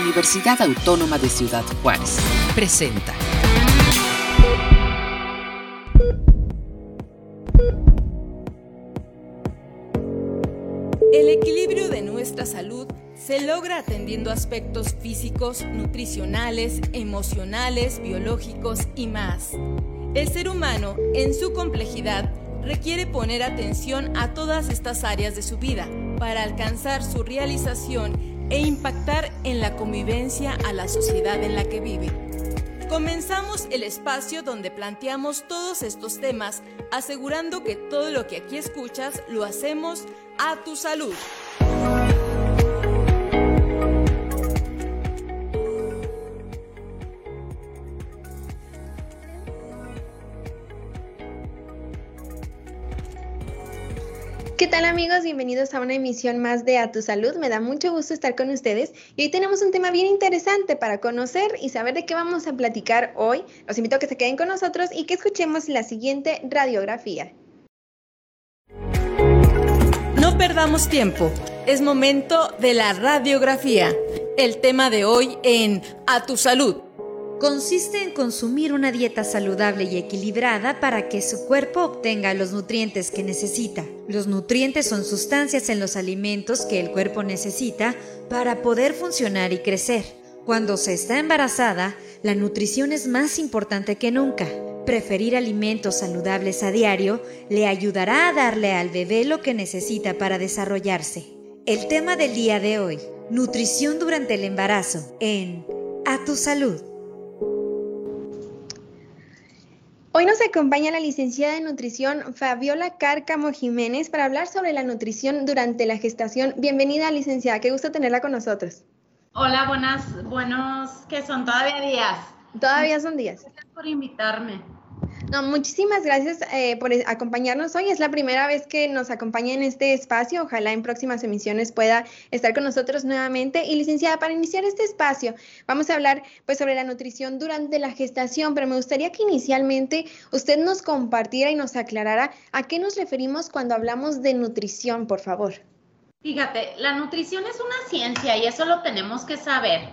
Universidad Autónoma de Ciudad Juárez. Presenta. El equilibrio de nuestra salud se logra atendiendo aspectos físicos, nutricionales, emocionales, biológicos y más. El ser humano, en su complejidad, requiere poner atención a todas estas áreas de su vida para alcanzar su realización e impactar en la convivencia a la sociedad en la que vive. Comenzamos el espacio donde planteamos todos estos temas, asegurando que todo lo que aquí escuchas lo hacemos a tu salud. ¿Qué tal amigos? Bienvenidos a una emisión más de A Tu Salud. Me da mucho gusto estar con ustedes y hoy tenemos un tema bien interesante para conocer y saber de qué vamos a platicar hoy. Los invito a que se queden con nosotros y que escuchemos la siguiente radiografía. No perdamos tiempo, es momento de la radiografía. El tema de hoy en A Tu Salud consiste en consumir una dieta saludable y equilibrada para que su cuerpo obtenga los nutrientes que necesita. Los nutrientes son sustancias en los alimentos que el cuerpo necesita para poder funcionar y crecer. Cuando se está embarazada, la nutrición es más importante que nunca. Preferir alimentos saludables a diario le ayudará a darle al bebé lo que necesita para desarrollarse. El tema del día de hoy, nutrición durante el embarazo, en A tu salud. Hoy nos acompaña la licenciada de nutrición Fabiola Cárcamo Jiménez para hablar sobre la nutrición durante la gestación. Bienvenida, licenciada, qué gusto tenerla con nosotros. Hola, buenas, buenos, que son todavía días. Todavía son días. Gracias por invitarme. No, muchísimas gracias eh, por acompañarnos hoy. Es la primera vez que nos acompaña en este espacio. Ojalá en próximas emisiones pueda estar con nosotros nuevamente. Y licenciada, para iniciar este espacio, vamos a hablar pues sobre la nutrición durante la gestación, pero me gustaría que inicialmente usted nos compartiera y nos aclarara a qué nos referimos cuando hablamos de nutrición, por favor. Fíjate, la nutrición es una ciencia y eso lo tenemos que saber.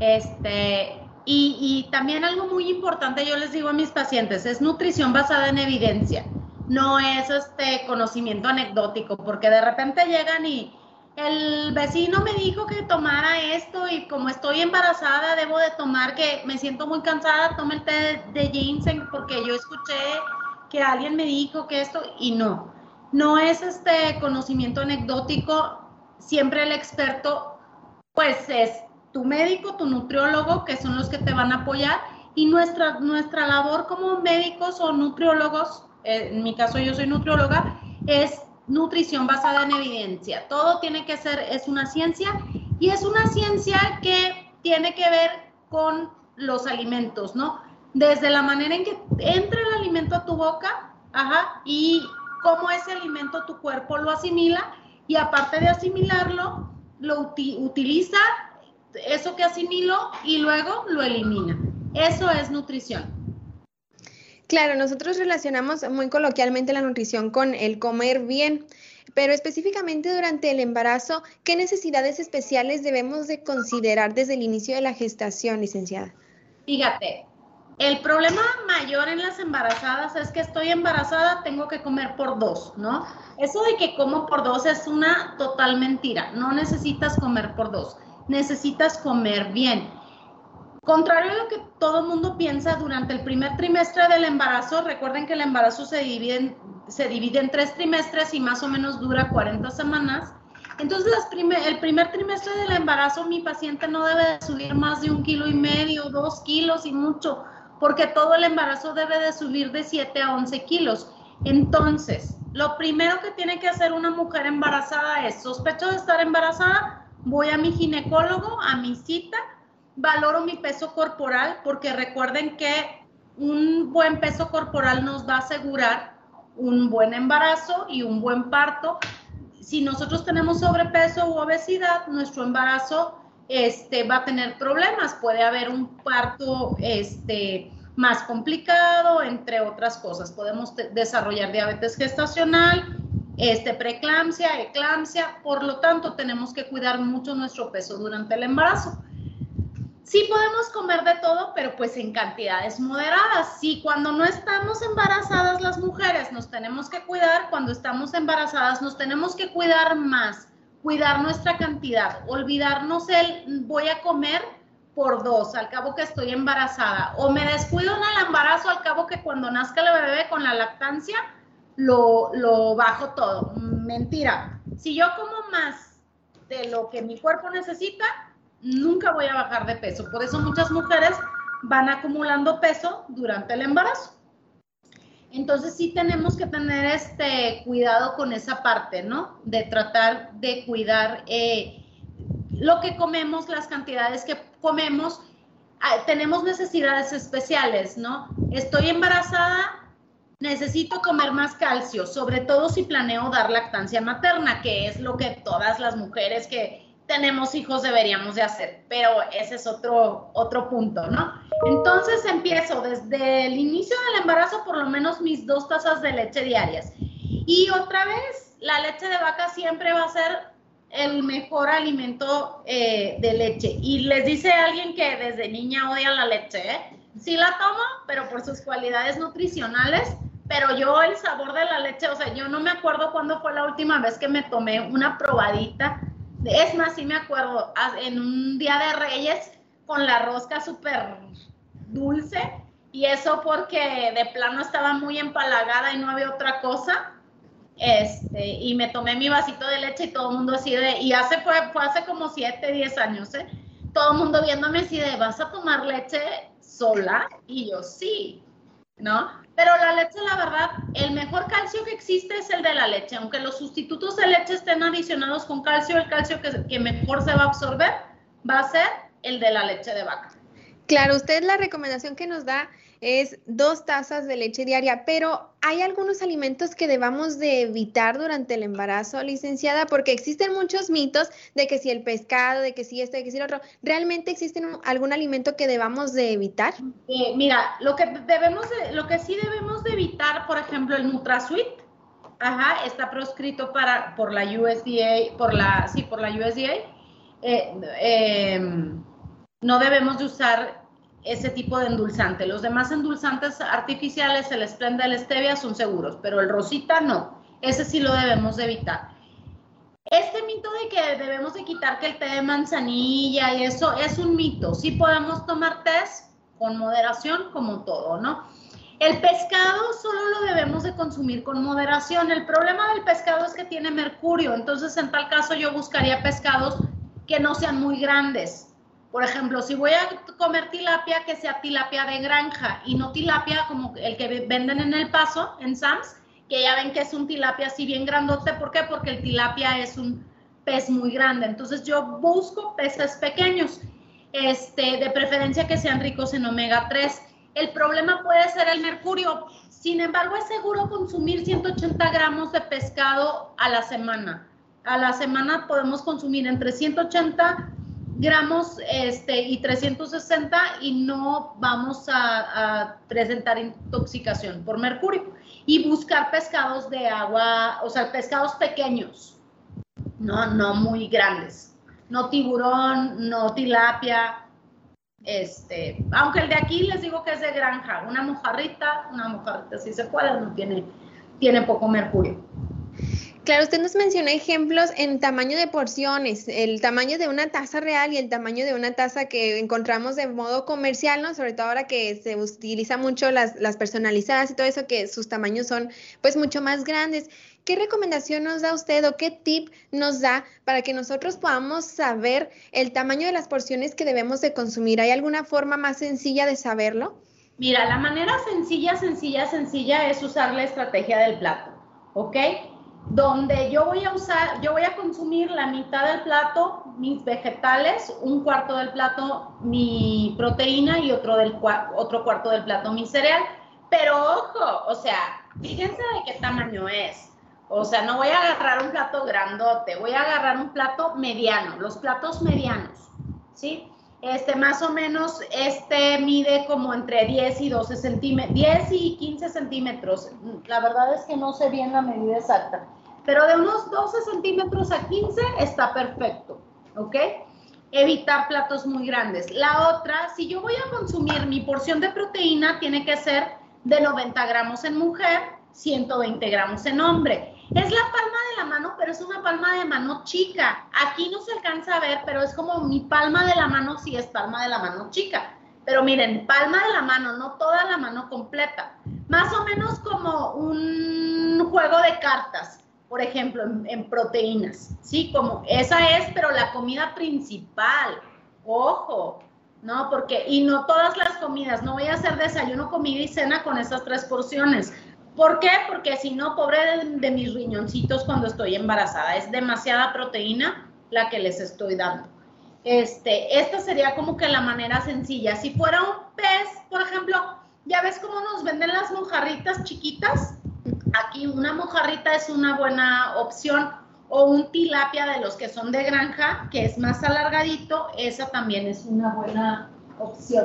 Este, y, también algo muy importante, yo les digo a mis pacientes, es nutrición basada en evidencia, no es este conocimiento anecdótico, porque de repente llegan y el vecino me dijo que tomara esto y como estoy embarazada debo de tomar que me siento muy cansada, tome el té de ginseng porque yo escuché que alguien me dijo que esto y no, no es este conocimiento anecdótico, siempre el experto pues es tu médico, tu nutriólogo, que son los que te van a apoyar, y nuestra, nuestra labor como médicos o nutriólogos, eh, en mi caso yo soy nutrióloga, es nutrición basada en evidencia. Todo tiene que ser, es una ciencia, y es una ciencia que tiene que ver con los alimentos, ¿no? Desde la manera en que entra el alimento a tu boca, ajá, y cómo ese alimento tu cuerpo lo asimila, y aparte de asimilarlo, lo utiliza eso que asimilo y luego lo elimina. Eso es nutrición. Claro, nosotros relacionamos muy coloquialmente la nutrición con el comer bien, pero específicamente durante el embarazo, ¿qué necesidades especiales debemos de considerar desde el inicio de la gestación, licenciada? Fíjate, el problema mayor en las embarazadas es que estoy embarazada, tengo que comer por dos, ¿no? Eso de que como por dos es una total mentira, no necesitas comer por dos necesitas comer bien. Contrario a lo que todo el mundo piensa, durante el primer trimestre del embarazo, recuerden que el embarazo se divide, en, se divide en tres trimestres y más o menos dura 40 semanas. Entonces, el primer trimestre del embarazo, mi paciente no debe de subir más de un kilo y medio, dos kilos y mucho, porque todo el embarazo debe de subir de 7 a 11 kilos. Entonces, lo primero que tiene que hacer una mujer embarazada es, sospecho de estar embarazada, voy a mi ginecólogo, a mi cita, valoro mi peso corporal, porque recuerden que un buen peso corporal nos va a asegurar un buen embarazo y un buen parto. Si nosotros tenemos sobrepeso u obesidad, nuestro embarazo este, va a tener problemas. Puede haber un parto este, más complicado, entre otras cosas. Podemos desarrollar diabetes gestacional, este, preeclampsia, eclampsia, por lo tanto tenemos que cuidar mucho nuestro peso durante el embarazo. Sí podemos comer de todo, pero pues en cantidades moderadas. Si cuando no estamos embarazadas las mujeres nos tenemos que cuidar, cuando estamos embarazadas nos tenemos que cuidar más, cuidar nuestra cantidad, olvidarnos el voy a comer por dos, al cabo que estoy embarazada, o me descuido en el embarazo, al cabo que cuando nazca el bebé con la lactancia, lo, bajo todo. Mentira. Si yo como más de lo que mi cuerpo necesita, nunca voy a bajar de peso. Por eso muchas mujeres van acumulando peso durante el embarazo. Entonces sí tenemos que tener este cuidado con esa parte, ¿no? De tratar de cuidar eh, lo que comemos, las cantidades que comemos. Ah, tenemos necesidades especiales, ¿no? Estoy embarazada, necesito comer más calcio, sobre todo si planeo dar lactancia materna, que es lo que todas las mujeres que tenemos hijos deberíamos de hacer, pero ese es otro, otro punto, ¿no? Entonces empiezo desde el inicio del embarazo por lo menos mis dos tazas de leche diarias. Y otra vez, la leche de vaca siempre va a ser el mejor alimento eh, de leche. Y les dice alguien que desde niña odia la leche, ¿eh? Sí la tomo, pero por sus cualidades nutricionales, pero yo el sabor de la leche, o sea, yo no me acuerdo cuándo fue la última vez que me tomé una probadita es más, sí me acuerdo, en un día de Reyes con la rosca súper dulce y eso porque de plano estaba muy empalagada y no había otra cosa. Este, y me tomé mi vasito de leche y todo el mundo así de, y hace fue, fue hace como 7, 10 años, ¿eh? Todo el mundo viéndome así de, ¿vas a tomar leche sola? Y yo, sí, ¿no? Pero la leche, la verdad, el mejor calcio que existe es el de la leche. Aunque los sustitutos de leche estén adicionados con calcio, el calcio que, que mejor se va a absorber va a ser el de la leche de vaca. Claro, usted la recomendación que nos da es dos tazas de leche diaria, pero ¿hay algunos alimentos que debamos de evitar durante el embarazo, licenciada? Porque existen muchos mitos de que si el pescado, de que si esto, de que si el otro, ¿realmente existe algún alimento que debamos de evitar? Eh, mira, lo que debemos lo que sí debemos de evitar, por ejemplo, el NutraSweet, ajá, está proscrito para, por la USDA, por la, sí, por la USDA, eh, em, no debemos de usar ese tipo de endulzante. Los demás endulzantes artificiales, el Splenda, el Stevia, son seguros, pero el Rosita no. Ese sí lo debemos de evitar. Este mito de que debemos de quitar que el té de manzanilla y eso es un mito. Sí podemos tomar té con moderación como todo, ¿no? El pescado solo lo debemos de consumir con moderación. El problema del pescado es que tiene mercurio, entonces en tal caso yo buscaría pescados que no sean muy grandes, por ejemplo, si voy a comer tilapia, que sea tilapia de granja y no tilapia como el que venden en el paso, en Sams, que ya ven que es un tilapia así bien grandote. ¿Por qué? Porque el tilapia es un pez muy grande. Entonces yo busco peces pequeños, este, de preferencia que sean ricos en omega 3. El problema puede ser el mercurio. Sin embargo, es seguro consumir 180 gramos de pescado a la semana. A la semana podemos consumir entre 180 gramos este, y 360 y no vamos a, presentar intoxicación por mercurio. Y buscar pescados de agua, o sea, pescados pequeños, no, no muy grandes. No tiburón, no tilapia, este, aunque el de aquí les digo que es de granja, una mojarrita, una mojarrita si se puede, no tiene, tiene poco mercurio. Claro, usted nos menciona ejemplos en tamaño de porciones, el tamaño de una taza real y el tamaño de una taza que encontramos de modo comercial, ¿no? Sobre todo ahora que se utiliza mucho las, personalizadas y todo eso, que sus tamaños son pues mucho más grandes. ¿Qué recomendación nos da usted o qué tip nos da para que nosotros podamos saber el tamaño de las porciones que debemos de consumir? ¿Hay alguna forma más sencilla de saberlo? Mira, la manera sencilla, sencilla, sencilla es usar la estrategia del plato, ¿ok? Donde yo voy a usar, yo voy a consumir la mitad del plato mis vegetales, un cuarto del plato mi proteína y otro, del, otro cuarto del plato mi cereal. Pero ojo, o sea, fíjense de qué tamaño es. O sea, no voy a agarrar un plato grandote, voy a agarrar un plato mediano, los platos medianos, ¿sí? Este, más o menos, este mide como entre 10 y 12 centímetros, 10 y 15 centímetros. La verdad es que no sé bien la medida exacta pero de unos 12 centímetros a 15 está perfecto, ¿ok? evitar platos muy grandes. La otra, si yo voy a consumir mi porción de proteína, tiene que ser de 90 gramos en mujer, 120 gramos en hombre. Es la palma de la mano, pero es una palma de mano chica. Aquí no se alcanza a ver, pero es como mi palma de la mano si es palma de la mano chica. Pero miren, palma de la mano, no toda la mano completa. Más o menos como un juego de cartas, por ejemplo, en, proteínas. Sí, como esa es, pero la comida principal. Ojo, ¿no? Porque, y no todas las comidas, no voy a hacer desayuno, comida y cena con esas tres porciones. ¿Por qué? Porque si no, pobre de, mis riñoncitos cuando estoy embarazada. Es demasiada proteína la que les estoy dando. Este, esta sería como que la manera sencilla. Si fuera un pez, por ejemplo, ya ves cómo nos venden las mojarritas chiquitas. Aquí una mojarrita es una buena opción o un tilapia de los que son de granja, que es más alargadito, esa también es una buena opción.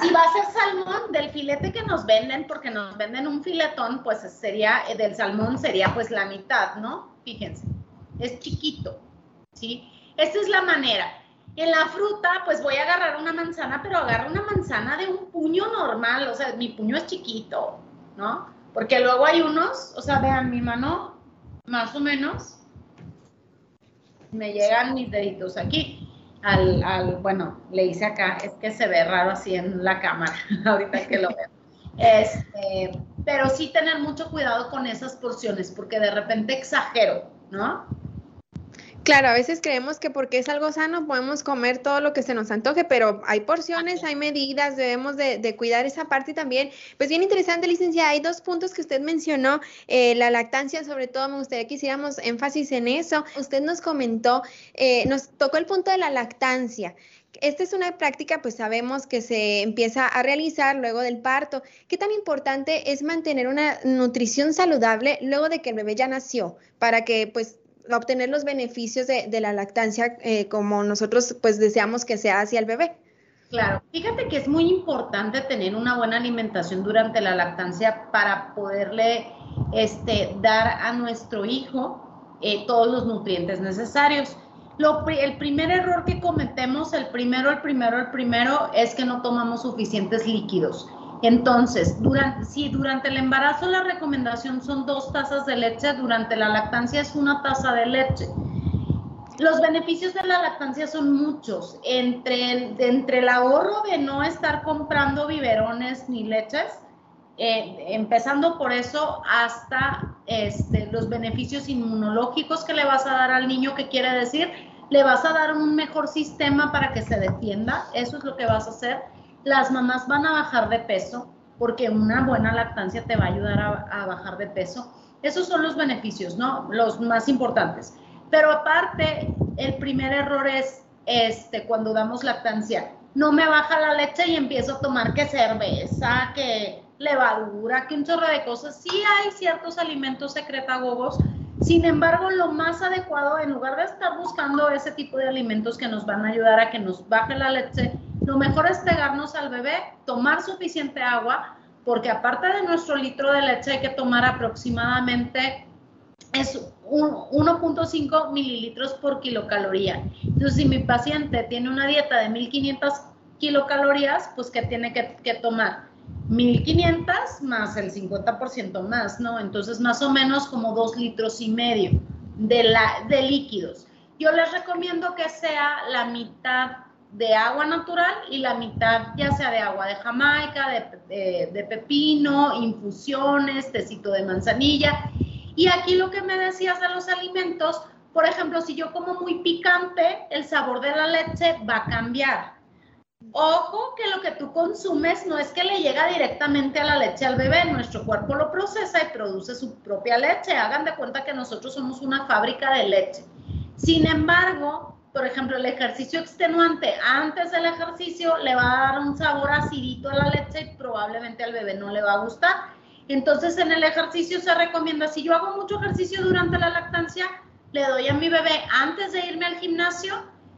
Si va a ser salmón, del filete que nos venden, porque nos venden un filetón, pues sería, eh, del salmón sería pues la mitad, ¿no? Fíjense, es chiquito, ¿sí? Esta es la manera. En la fruta, pues voy a agarrar una manzana, pero agarro una manzana de un puño normal, o sea, mi puño es chiquito, ¿no? Porque luego hay unos, o sea, vean mi mano, más o menos, me llegan mis deditos aquí al, bueno, le hice acá, es que se ve raro así en la cámara, ahorita que lo veo. Este, pero sí tener mucho cuidado con esas porciones, porque de repente exagero, ¿no? Claro, a veces creemos que porque es algo sano podemos comer todo lo que se nos antoje, pero hay porciones, hay medidas, debemos de, cuidar esa parte también. Pues bien interesante, licenciada, hay dos puntos que usted mencionó, eh, la lactancia, sobre todo me gustaría que hiciéramos énfasis en eso. Usted nos comentó, eh, nos tocó el punto de la lactancia. Esta es una práctica, pues sabemos que se empieza a realizar luego del parto. ¿Qué tan importante es mantener una nutrición saludable luego de que el bebé ya nació? Para que pues obtener los beneficios de, la lactancia eh, como nosotros pues deseamos que sea hacia el bebé. Claro, fíjate que es muy importante tener una buena alimentación durante la lactancia para poderle este, dar a nuestro hijo eh, todos los nutrientes necesarios. Lo, el primer error que cometemos, el primero, el primero, el primero, es que no tomamos suficientes líquidos. Entonces, si durante el embarazo la recomendación son dos tazas de leche, durante la lactancia es una taza de leche. Los beneficios de la lactancia son muchos, entre, entre el ahorro de no estar comprando biberones ni leches, eh, empezando por eso hasta este, los beneficios inmunológicos que le vas a dar al niño, que quiere decir, le vas a dar un mejor sistema para que se defienda, eso es lo que vas a hacer las mamás van a bajar de peso porque una buena lactancia te va a ayudar a, bajar de peso. Esos son los beneficios, ¿no? Los más importantes. Pero aparte, el primer error es este, cuando damos lactancia. No me baja la leche y empiezo a tomar que cerveza, que levadura, que un chorro de cosas. Sí hay ciertos alimentos secretagogos, sin embargo, lo más adecuado, en lugar de estar buscando ese tipo de alimentos que nos van a ayudar a que nos baje la leche, lo mejor es pegarnos al bebé, tomar suficiente agua, porque aparte de nuestro litro de leche hay que tomar aproximadamente es 1.5 mililitros por kilocaloría. Entonces, si mi paciente tiene una dieta de 1500 kilocalorías, pues ¿qué tiene que, que tomar? 1500 más el 50% más, ¿no? Entonces, más o menos como 2 litros y medio de, la, de líquidos. Yo les recomiendo que sea la mitad de agua natural y la mitad ya sea de agua de jamaica, de, pepino, infusiones, tecito de manzanilla. Y aquí lo que me decías de los alimentos, por ejemplo, si yo como muy picante, el sabor de la leche va a cambiar. Ojo que lo que tú consumes no es que le llega directamente a la leche al bebé, nuestro cuerpo lo procesa y produce su propia leche. Hagan de cuenta que nosotros somos una fábrica de leche. Sin embargo, por ejemplo, el ejercicio extenuante antes del ejercicio le va a dar un sabor acidito a la leche y probablemente al bebé no le va a gustar. Entonces, en el ejercicio se recomienda, si yo hago mucho ejercicio durante la lactancia, le doy a mi bebé antes de irme al gimnasio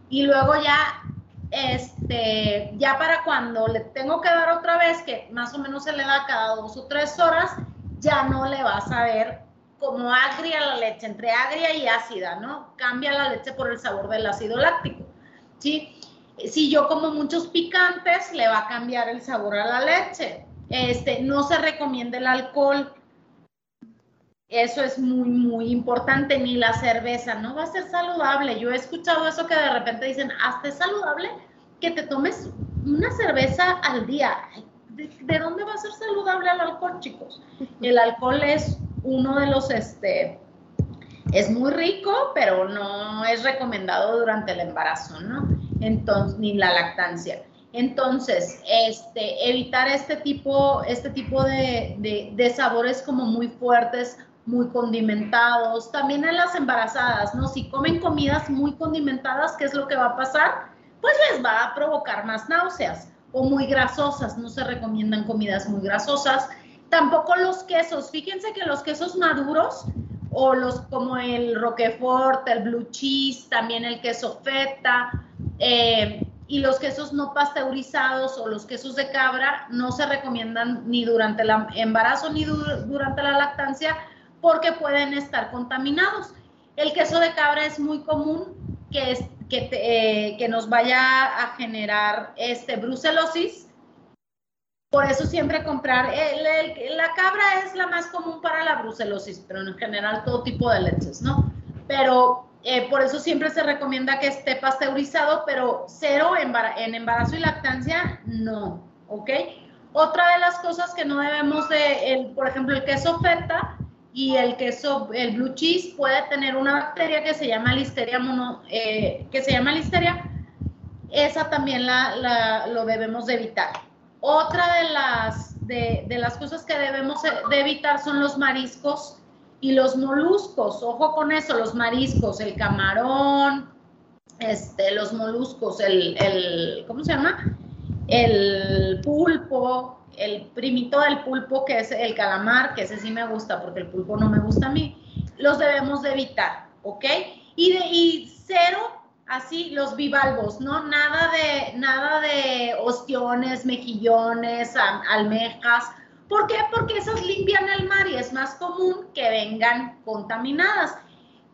y luego ya, este, ya para cuando le tengo que dar otra vez, que más o menos se le da cada dos o tres horas, ya no le va a saber como agria la leche, entre agria y ácida, ¿no? Cambia la leche por el sabor del ácido láctico. ¿sí? Si yo como muchos picantes, le va a cambiar el sabor a la leche. Este, no se recomienda el alcohol. Eso es muy, muy importante. Ni la cerveza, no va a ser saludable. Yo he escuchado eso que de repente dicen, hasta es saludable que te tomes una cerveza al día. ¿De, dónde va a ser saludable el alcohol, chicos? El alcohol es uno de los, este, es muy rico, pero no es recomendado durante el embarazo, ¿no? Entonces, ni la lactancia. Entonces, este, evitar este tipo, este tipo de, de, sabores como muy fuertes, muy condimentados. También en las embarazadas, ¿no? Si comen comidas muy condimentadas, ¿qué es lo que va a pasar? Pues les va a provocar más náuseas o muy grasosas. No se recomiendan comidas muy grasosas. Tampoco los quesos. Fíjense que los quesos maduros o los como el roquefort, el blue cheese, también el queso feta, eh, y los quesos no pasteurizados o los quesos de cabra no se recomiendan ni durante el embarazo ni durante la lactancia porque pueden estar contaminados. El queso de cabra es muy común que, es, que, eh, que nos vaya a generar este, brucelosis. Por eso siempre comprar, la cabra es la más común para la brucelosis, pero en general todo tipo de leches, ¿no? Pero eh, por eso siempre se recomienda que esté pasteurizado, pero cero en embarazo y lactancia, no, ¿ok? Otra de las cosas que no debemos de, por ejemplo, el queso feta y el queso, el blue cheese puede tener una bacteria que se llama listeria mono, eh, que se llama listeria, esa también la, lo debemos de evitar. Otra de las, de, de las cosas que debemos de evitar son los mariscos y los moluscos, ojo con eso, los mariscos, el camarón, este, los moluscos, el, el, ¿cómo se llama? El pulpo, el primito del pulpo que es el calamar, que ese sí me gusta porque el pulpo no me gusta a mí, los debemos de evitar, ¿ok? Y, de, y cero, así, los bivalvos, ¿no? Nada de, nada de ostiones, mejillones, almejas, ¿Por qué? Porque esas limpian el mar y es más común que vengan contaminadas.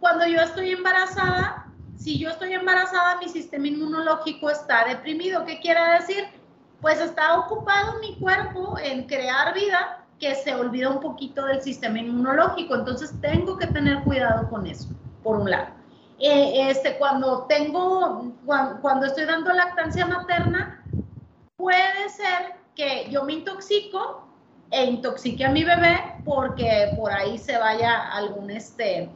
Cuando yo estoy embarazada, si yo estoy embarazada, mi sistema inmunológico está deprimido. ¿Qué quiere decir? Pues está ocupado mi cuerpo en crear vida que se olvida un poquito del sistema inmunológico. Entonces tengo que tener cuidado con eso, por un lado. Eh, este, cuando tengo, cuando estoy dando lactancia materna, puede ser que yo me intoxico e intoxique a mi bebé porque por ahí se vaya algún, este,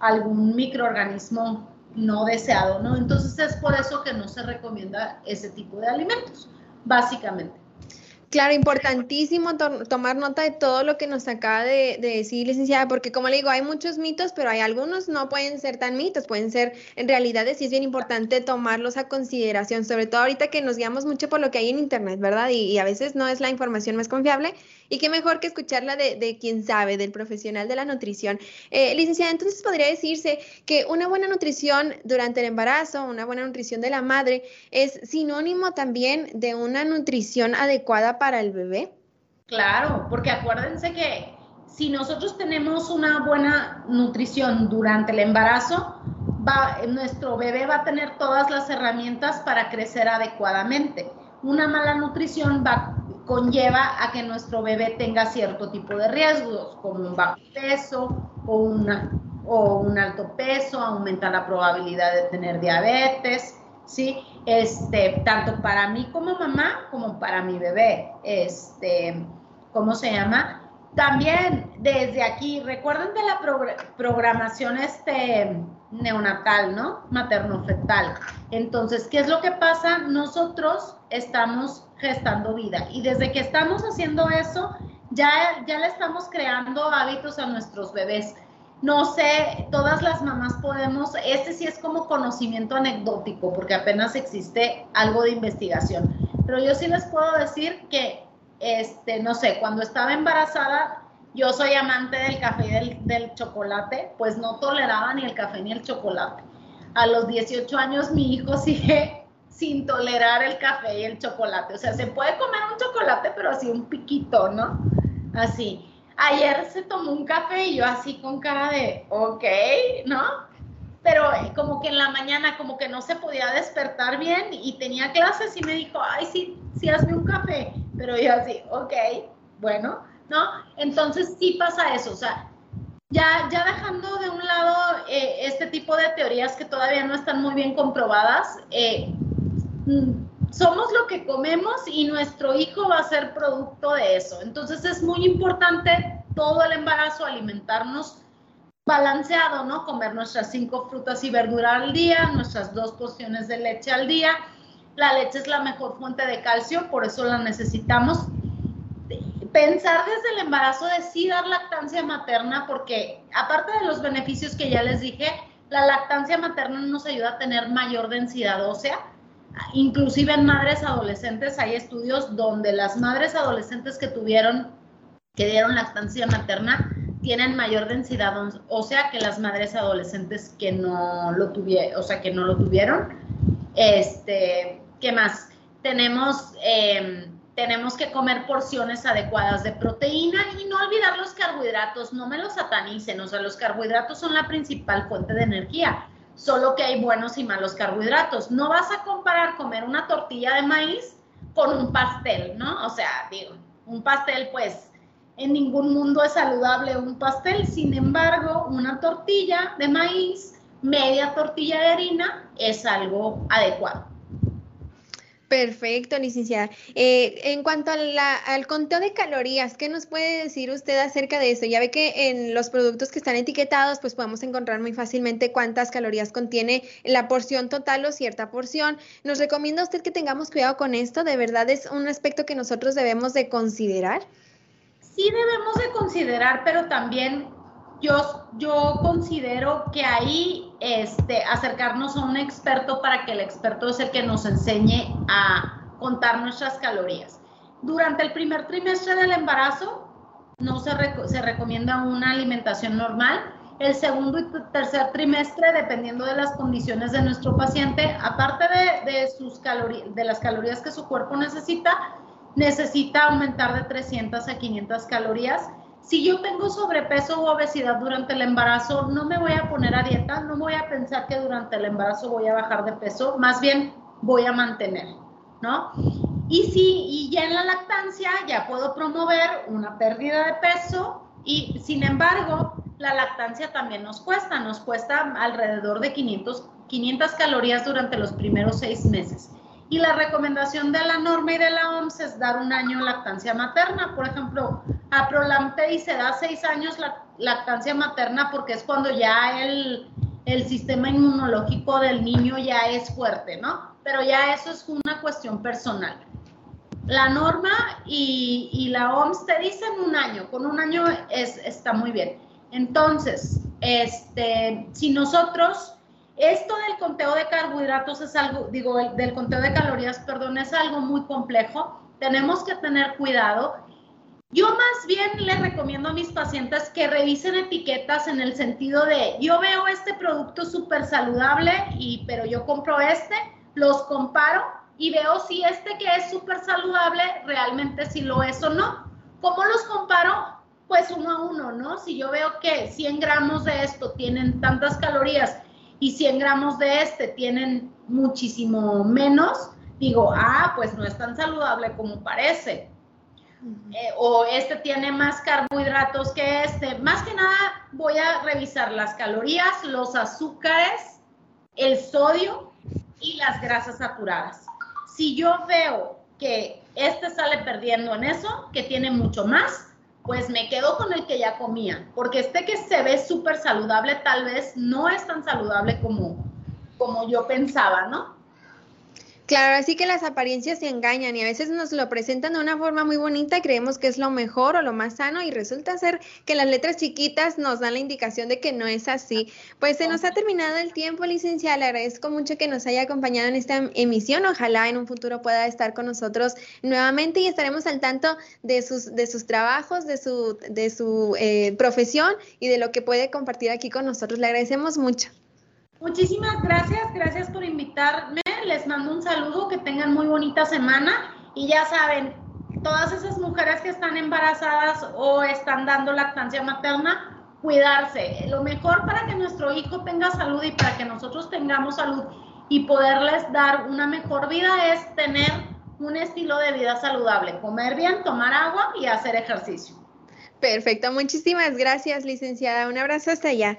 algún microorganismo no deseado, ¿no? Entonces es por eso que no se recomienda ese tipo de alimentos, básicamente. Claro, importantísimo tomar nota de todo lo que nos acaba de, decir, licenciada, porque como le digo, hay muchos mitos, pero hay algunos no pueden ser tan mitos, pueden ser en realidades y es bien importante tomarlos a consideración, sobre todo ahorita que nos guiamos mucho por lo que hay en Internet, ¿verdad? Y, a veces no es la información más confiable y qué mejor que escucharla de, de quien sabe, del profesional de la nutrición. Eh, licenciada, entonces podría decirse que una buena nutrición durante el embarazo, una buena nutrición de la madre, es sinónimo también de una nutrición adecuada para el bebé? Claro, porque acuérdense que si nosotros tenemos una buena nutrición durante el embarazo, nuestro bebé va a tener todas las herramientas para crecer adecuadamente. Una mala nutrición va, conlleva a que nuestro bebé tenga cierto tipo de riesgos, como un bajo peso o, una, o un alto peso, aumenta la probabilidad de tener diabetes, ¿sí? Este, tanto para mí como mamá, como para mi bebé. Este, ¿cómo se llama? También desde aquí, recuerden de la programación este, neonatal, ¿no? Materno-fetal. Entonces, ¿qué es lo que pasa? Nosotros estamos gestando vida y desde que estamos haciendo eso, ya, ya le estamos creando hábitos a nuestros bebés no sé, todas las mamás podemos, este sí es como conocimiento anecdótico, porque apenas existe algo de investigación, pero yo sí les puedo decir que, este, no sé, cuando estaba embarazada, yo soy amante del café y del, del chocolate, pues no toleraba ni el café ni el chocolate. A los 18 años mi hijo sigue sin tolerar el café y el chocolate. O sea, se puede comer un chocolate, pero así un piquito, ¿no? Así. Ayer se tomó un café y yo así con cara de, ok, ¿no? pero como que en la mañana como que no se podía despertar bien y tenía clases y me dijo, ay, sí, sí, hazme un café. Pero yo así, ok, bueno, ¿no? Entonces sí pasa eso, o sea, ya, ya dejando de un lado eh, este tipo de teorías que todavía no están muy bien comprobadas, eh, mm, somos lo que comemos y nuestro hijo va a ser producto de eso. Entonces es muy importante todo el embarazo alimentarnos balanceado, ¿no? Comer nuestras cinco frutas y verduras al día, nuestras dos porciones de leche al día. La leche es la mejor fuente de calcio, por eso la necesitamos. Pensar desde el embarazo de sí dar lactancia materna, porque aparte de los beneficios que ya les dije, la lactancia materna nos ayuda a tener mayor densidad ósea. Inclusive en madres adolescentes hay estudios donde las madres adolescentes que tuvieron, que dieron lactancia materna, tienen mayor densidad ósea que las madres adolescentes que no lo tuvieron, que. Este, ¿qué más? Tenemos, em, tenemos que comer porciones adecuadas de proteína y no olvidar los carbohidratos, no me los satanicen, o sea, los carbohidratos son la principal fuente de energía, solo que hay buenos y malos carbohidratos. No vas a comparar comer una tortilla de maíz con un pastel, ¿no? O sea, digo, un pastel pues en ningún mundo es saludable un pastel, sin embargo, una tortilla de maíz, media tortilla de harina, es algo adecuado. Perfecto, licenciada. Eh, en cuanto al conteo de calorías, ¿qué nos puede decir usted acerca de eso? Ya ve que en los productos que están etiquetados, pues podemos encontrar muy fácilmente cuántas calorías contiene la porción total o cierta porción. ¿Nos recomienda usted que tengamos cuidado con esto? ¿De verdad es un aspecto que nosotros debemos de considerar? sí debemos de considerar, pero también yo, yo considero que ahí este, acercarnos a un experto para que el experto es el que nos enseñe a contar nuestras calorías. Durante el primer trimestre del embarazo no se, se recomienda una alimentación normal. El segundo y tercer trimestre, dependiendo de las condiciones de nuestro paciente, aparte de, de sus de las calorías que su cuerpo necesita, necesita aumentar de 300 a 500 calorías. Si yo tengo sobrepeso o obesidad durante el embarazo, no me voy a poner a dieta, no voy a pensar que durante el embarazo voy a bajar de peso, más bien voy a mantener, ¿no? Y si y ya en la lactancia ya puedo promover una pérdida de peso y sin embargo, la lactancia también nos cuesta, nos cuesta alrededor de 500, 500 calorías durante los primeros seis meses. Y la recomendación de la norma y de la OMS es dar un año lactancia materna. Por ejemplo, a Prolampey se da seis años la lactancia materna porque es cuando ya el, el sistema inmunológico del niño ya es fuerte, ¿no? Pero ya eso es una cuestión personal. La norma y, y, la OMS te dicen un año, con un año es, está muy bien. Entonces, este, si nosotros esto del conteo de carbohidratos es algo, digo, del conteo de calorías, perdón, es algo muy complejo. Tenemos que tener cuidado. Yo más bien les recomiendo a mis pacientes que revisen etiquetas en el sentido de, yo veo este producto súper saludable, y, pero yo compro este, los comparo y veo si este que es súper saludable realmente si lo es o no. ¿Cómo los comparo? Pues uno a uno, ¿no? Si yo veo que 100 gramos de esto tienen tantas calorías y 100 gramos de este tienen muchísimo menos, digo, ah, pues no es tan saludable como parece. Eh, o este tiene más carbohidratos que este. Más que nada voy a revisar las calorías, los azúcares, el sodio y las grasas saturadas. Si yo veo que este sale perdiendo en eso, que tiene mucho más, pues me quedo con el que ya comía, porque este que se ve súper saludable tal vez no es tan saludable como, como yo pensaba, ¿no? Claro, así que las apariencias se engañan y a veces nos lo presentan de una forma muy bonita y creemos que es lo mejor o lo más sano y resulta ser que las letras chiquitas nos dan la indicación de que no es así. Pues se nos ha terminado el tiempo, licenciada. Le agradezco mucho que nos haya acompañado en esta emisión. Ojalá en un futuro pueda estar con nosotros nuevamente y estaremos al tanto de sus, de sus trabajos, de su, de su eh, profesión y de lo que puede compartir aquí con nosotros. Le agradecemos mucho. Muchísimas gracias, gracias por invitarme. Les mando un saludo, que tengan muy bonita semana y ya saben, todas esas mujeres que están embarazadas o están dando lactancia materna, cuidarse. Lo mejor para que nuestro hijo tenga salud y para que nosotros tengamos salud y poderles dar una mejor vida es tener un estilo de vida saludable, comer bien, tomar agua y hacer ejercicio. Perfecto, muchísimas gracias, licenciada. Un abrazo hasta allá.